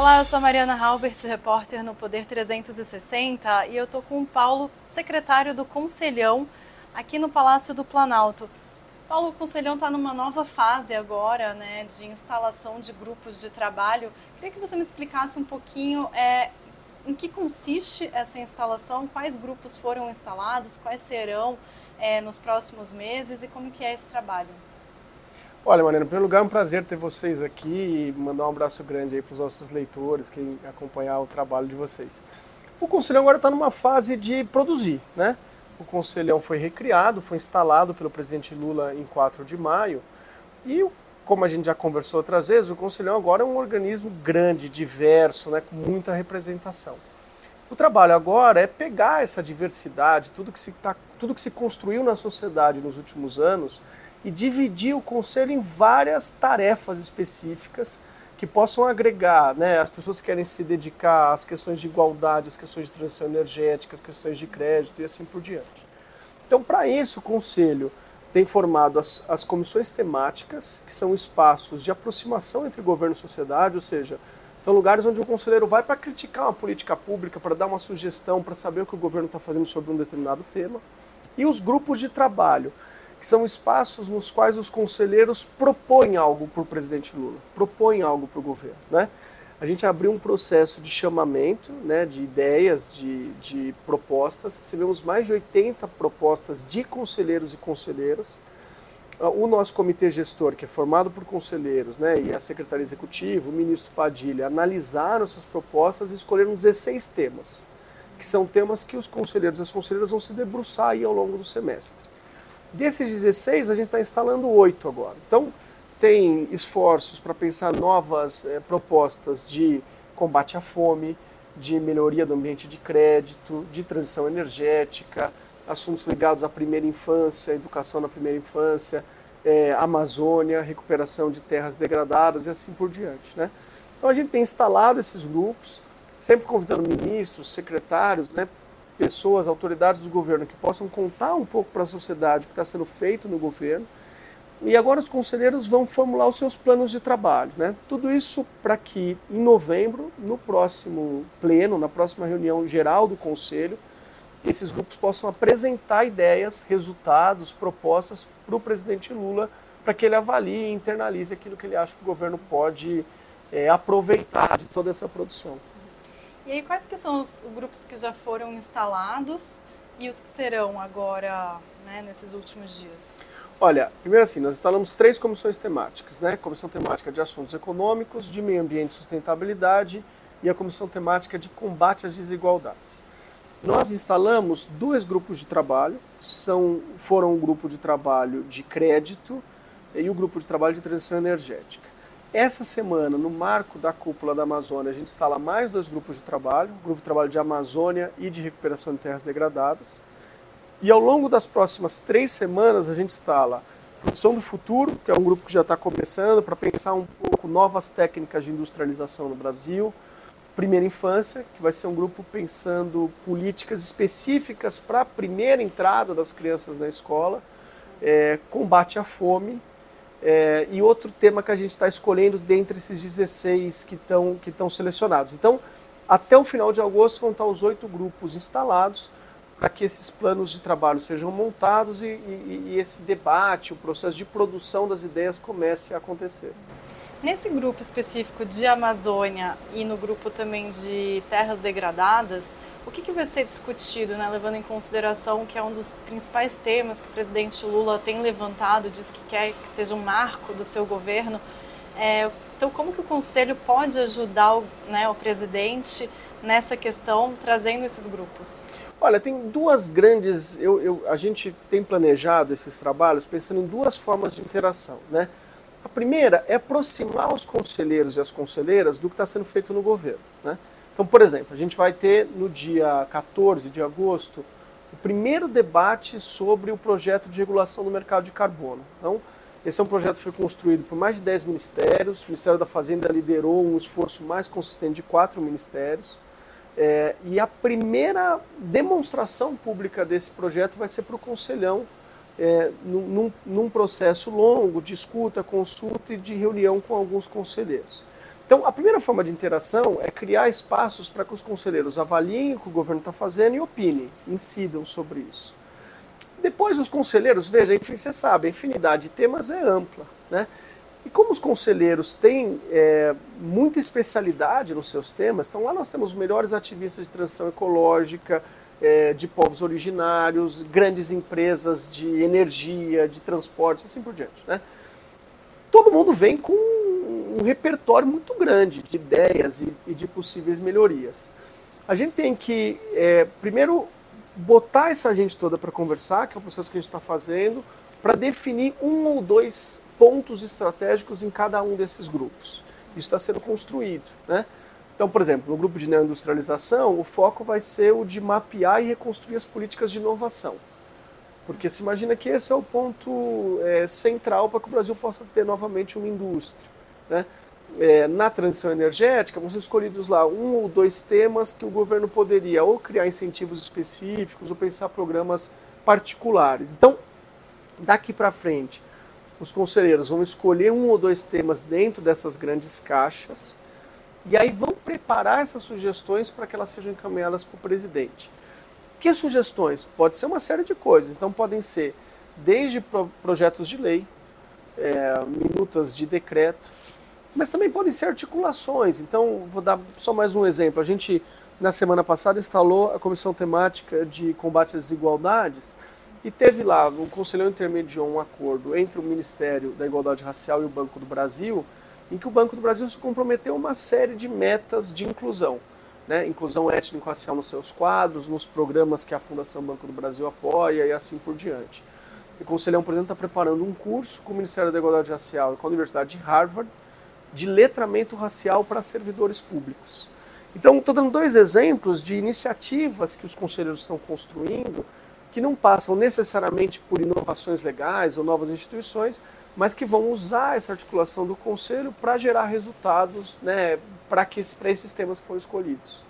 Olá, eu sou a Mariana Halbert, repórter no Poder 360 e eu estou com o Paulo, secretário do Conselhão, aqui no Palácio do Planalto. Paulo, o Conselhão está numa nova fase agora, né, de instalação de grupos de trabalho. Queria que você me explicasse um pouquinho é, em que consiste essa instalação, quais grupos foram instalados, quais serão é, nos próximos meses e como que é esse trabalho. Olha, Mariana, em primeiro lugar é um prazer ter vocês aqui e mandar um abraço grande aí para os nossos leitores, quem acompanhar o trabalho de vocês. O Conselhão agora está numa fase de produzir, né? O Conselhão foi recriado, foi instalado pelo presidente Lula em 4 de maio e, como a gente já conversou outras vezes, o Conselhão agora é um organismo grande, diverso, né, com muita representação. O trabalho agora é pegar essa diversidade, tudo que se, tá, tudo que se construiu na sociedade nos últimos anos e dividir o conselho em várias tarefas específicas que possam agregar, né, as pessoas que querem se dedicar às questões de igualdade, às questões de transição energética, às questões de crédito e assim por diante. Então, para isso, o conselho tem formado as, as comissões temáticas, que são espaços de aproximação entre governo e sociedade, ou seja, são lugares onde o conselheiro vai para criticar uma política pública, para dar uma sugestão, para saber o que o governo está fazendo sobre um determinado tema. E os grupos de trabalho, que são espaços nos quais os conselheiros propõem algo para o presidente Lula, propõem algo para o governo. Né? A gente abriu um processo de chamamento né, de ideias, de, de propostas, recebemos mais de 80 propostas de conselheiros e conselheiras. O nosso comitê gestor, que é formado por conselheiros, né, e a secretaria executiva, o ministro Padilha, analisaram essas propostas e escolheram 16 temas, que são temas que os conselheiros e as conselheiras vão se debruçar aí ao longo do semestre. Desses 16, a gente está instalando oito agora. Então, tem esforços para pensar novas é, propostas de combate à fome, de melhoria do ambiente de crédito, de transição energética, assuntos ligados à primeira infância, educação na primeira infância, é, Amazônia, recuperação de terras degradadas e assim por diante. Né? Então a gente tem instalado esses grupos, sempre convidando ministros, secretários, né, pessoas, autoridades do governo que possam contar um pouco para a sociedade o que está sendo feito no governo. E agora os conselheiros vão formular os seus planos de trabalho. Né? Tudo isso para que em novembro, no próximo pleno, na próxima reunião geral do Conselho, esses grupos possam apresentar ideias, resultados, propostas para o presidente Lula, para que ele avalie e internalize aquilo que ele acha que o governo pode é, aproveitar de toda essa produção. E aí, quais que são os grupos que já foram instalados e os que serão agora, né, nesses últimos dias? Olha, primeiro assim, nós instalamos três comissões temáticas, né? Comissão temática de assuntos econômicos, de meio ambiente e sustentabilidade e a comissão temática de combate às desigualdades. Nós instalamos dois grupos de trabalho, são, foram um grupo de trabalho de crédito e o grupo de trabalho de transição energética. Essa semana, no marco da cúpula da Amazônia, a gente instala mais dois grupos de trabalho, grupo de trabalho de Amazônia e de recuperação de terras degradadas. E ao longo das próximas três semanas, a gente instala Produção do Futuro, que é um grupo que já está começando para pensar um pouco novas técnicas de industrialização no Brasil. Primeira Infância, que vai ser um grupo pensando políticas específicas para a primeira entrada das crianças na escola. É, combate à fome, é, e outro tema que a gente está escolhendo dentre esses 16 que estão que selecionados. Então, até o final de agosto vão estar os oito grupos instalados para que esses planos de trabalho sejam montados e, e, e esse debate, o processo de produção das ideias comece a acontecer. Nesse grupo específico de Amazônia e no grupo também de terras degradadas, o que, que vai ser discutido, né, levando em consideração que é um dos principais temas que o presidente Lula tem levantado, diz que quer que seja um marco do seu governo? É, então, como que o Conselho pode ajudar o, né, o presidente nessa questão, trazendo esses grupos? Olha, tem duas grandes. Eu, eu, a gente tem planejado esses trabalhos pensando em duas formas de interação. Né? Primeira é aproximar os conselheiros e as conselheiras do que está sendo feito no governo. Né? Então, por exemplo, a gente vai ter no dia 14 de agosto o primeiro debate sobre o projeto de regulação do mercado de carbono. Então, esse é um projeto que foi construído por mais de 10 ministérios. O Ministério da Fazenda liderou um esforço mais consistente de quatro ministérios. É, e a primeira demonstração pública desse projeto vai ser para o Conselhão, é, num, num, processo longo de escuta, consulta e de reunião com alguns conselheiros. Então, a primeira forma de interação é criar espaços para que os conselheiros avaliem o que o governo está fazendo e opinem, incidam sobre isso. Depois, os conselheiros, veja, você sabe, a infinidade de temas é ampla. Né? E como os conselheiros têm é, muita especialidade nos seus temas, então lá nós temos os melhores ativistas de transição ecológica, é, de povos originários, grandes empresas de energia, de transporte, assim por diante. Né? Todo mundo vem com um repertório muito grande de ideias e, e de possíveis melhorias. A gente tem que, é, primeiro, botar essa gente toda para conversar, que é o processo que a gente está fazendo, para definir um ou dois pontos estratégicos em cada um desses grupos. Isso está sendo construído. Né? Então, por exemplo, no grupo de neoindustrialização, o foco vai ser o de mapear e reconstruir as políticas de inovação. Porque se imagina que esse é o ponto é, central para que o Brasil possa ter novamente uma indústria. Né? É, na transição energética, vão ser escolhidos lá um ou dois temas que o governo poderia ou criar incentivos específicos ou pensar programas particulares. Então, daqui para frente, os conselheiros vão escolher um ou dois temas dentro dessas grandes caixas e aí vão preparar essas sugestões para que elas sejam encaminhadas para o presidente. Que sugestões? Pode ser uma série de coisas. Então, podem ser desde projetos de lei, é, minutas de decreto, mas também podem ser articulações. Então, vou dar só mais um exemplo. A gente, na semana passada, instalou a Comissão Temática de Combate às Desigualdades e teve lá, o Conselho intermediou um acordo entre o Ministério da Igualdade Racial e o Banco do Brasil, em que o Banco do Brasil se comprometeu a uma série de metas de inclusão. Né? Inclusão étnico-racial nos seus quadros, nos programas que a Fundação Banco do Brasil apoia e assim por diante. O Conselhão, por exemplo, está preparando um curso com o Ministério da Igualdade Racial e com a Universidade de Harvard de letramento racial para servidores públicos. Então, estou dando dois exemplos de iniciativas que os conselheiros estão construindo, que não passam necessariamente por inovações legais ou novas instituições, mas que vão usar essa articulação do conselho para gerar resultados né, para esses temas foram escolhidos.